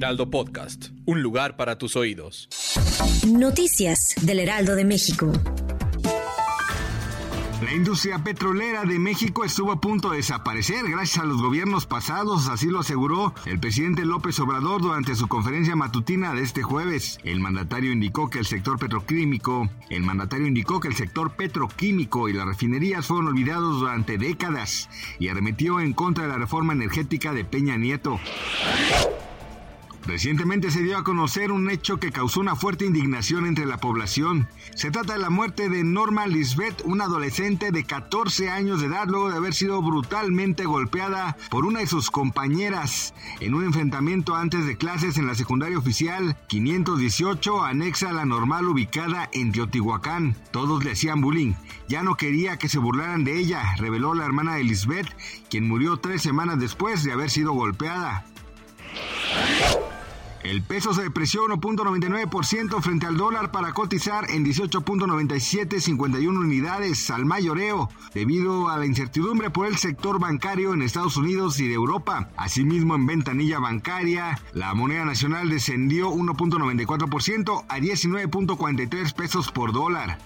Heraldo Podcast, un lugar para tus oídos. Noticias del Heraldo de México. La industria petrolera de México estuvo a punto de desaparecer gracias a los gobiernos pasados, así lo aseguró el presidente López Obrador durante su conferencia matutina de este jueves. El mandatario indicó que el sector petroquímico, el mandatario indicó que el sector petroquímico y las refinerías fueron olvidados durante décadas y arremetió en contra de la reforma energética de Peña Nieto. Recientemente se dio a conocer un hecho que causó una fuerte indignación entre la población. Se trata de la muerte de Norma Lisbeth, una adolescente de 14 años de edad, luego de haber sido brutalmente golpeada por una de sus compañeras en un enfrentamiento antes de clases en la secundaria oficial 518, anexa a la normal ubicada en Teotihuacán. Todos le hacían bullying. Ya no quería que se burlaran de ella, reveló la hermana de Lisbeth, quien murió tres semanas después de haber sido golpeada. El peso se depreció 1.99% frente al dólar para cotizar en 18.9751 unidades al mayoreo, debido a la incertidumbre por el sector bancario en Estados Unidos y de Europa. Asimismo, en ventanilla bancaria, la moneda nacional descendió 1.94% a 19.43 pesos por dólar.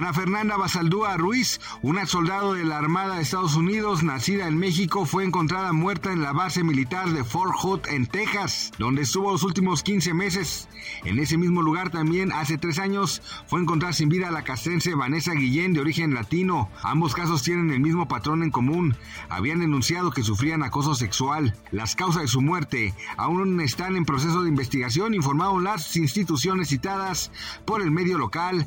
Ana Fernanda Basaldúa Ruiz, una soldado de la Armada de Estados Unidos nacida en México, fue encontrada muerta en la base militar de Fort Hood en Texas, donde estuvo los últimos 15 meses. En ese mismo lugar también hace tres años fue encontrada sin vida la castrense Vanessa Guillén de origen latino. Ambos casos tienen el mismo patrón en común. Habían denunciado que sufrían acoso sexual. Las causas de su muerte aún están en proceso de investigación, informaron las instituciones citadas por el medio local